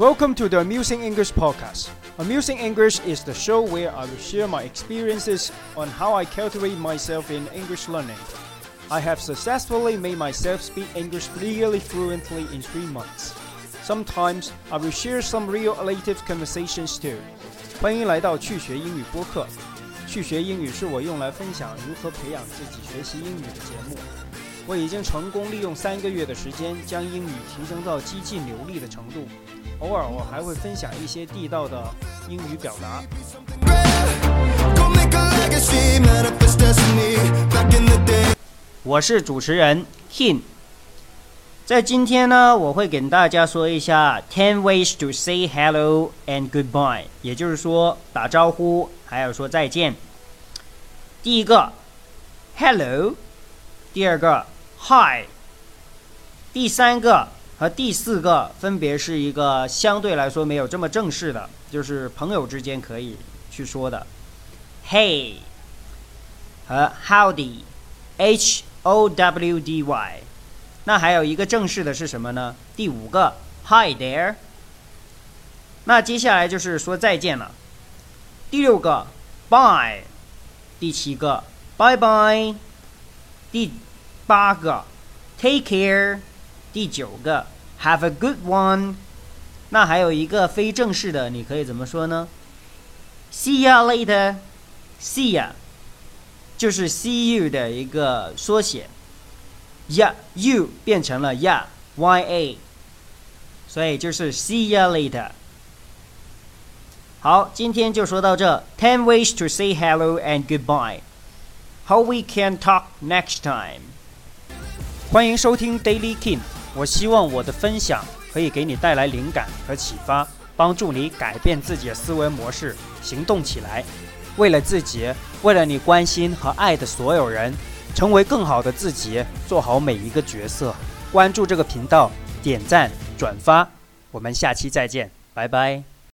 Welcome to the Amusing English Podcast. Amusing English is the show where I will share my experiences on how I cultivate myself in English learning. I have successfully made myself speak English really fluently in three months. Sometimes I will share some real relative conversations too. 欢迎来到去学英语播客。去学英语是我用来分享如何培养自己学习英语的节目。 我已经成功利用三个月的时间将英语提升到激进流利的程度。偶尔我还会分享一些地道的英语表达。我是主持人 Kin。在今天呢，我会给大家说一下 ten ways to say hello and goodbye，也就是说打招呼还有说再见。第一个，hello；第二个，hi；第三个和第四个分别是一个相对来说没有这么正式的，就是朋友之间可以去说的，hey 和 howdy，h o w d y。那还有一个正式的是什么呢？第五个，Hi there。那接下来就是说再见了。第六个，Bye。第七个，Bye bye。第八个，Take care。第九个，Have a good one。那还有一个非正式的，你可以怎么说呢？See ya later。See ya，就是 See you 的一个缩写。Yeah, you 变成了 Yeah, Y A，所以就是 See you later。好，今天就说到这。Ten ways to say hello and goodbye. How we can talk next time. 欢迎收听 Daily King。我希望我的分享可以给你带来灵感和启发，帮助你改变自己的思维模式，行动起来。为了自己，为了你关心和爱的所有人。成为更好的自己，做好每一个角色。关注这个频道，点赞转发，我们下期再见，拜拜。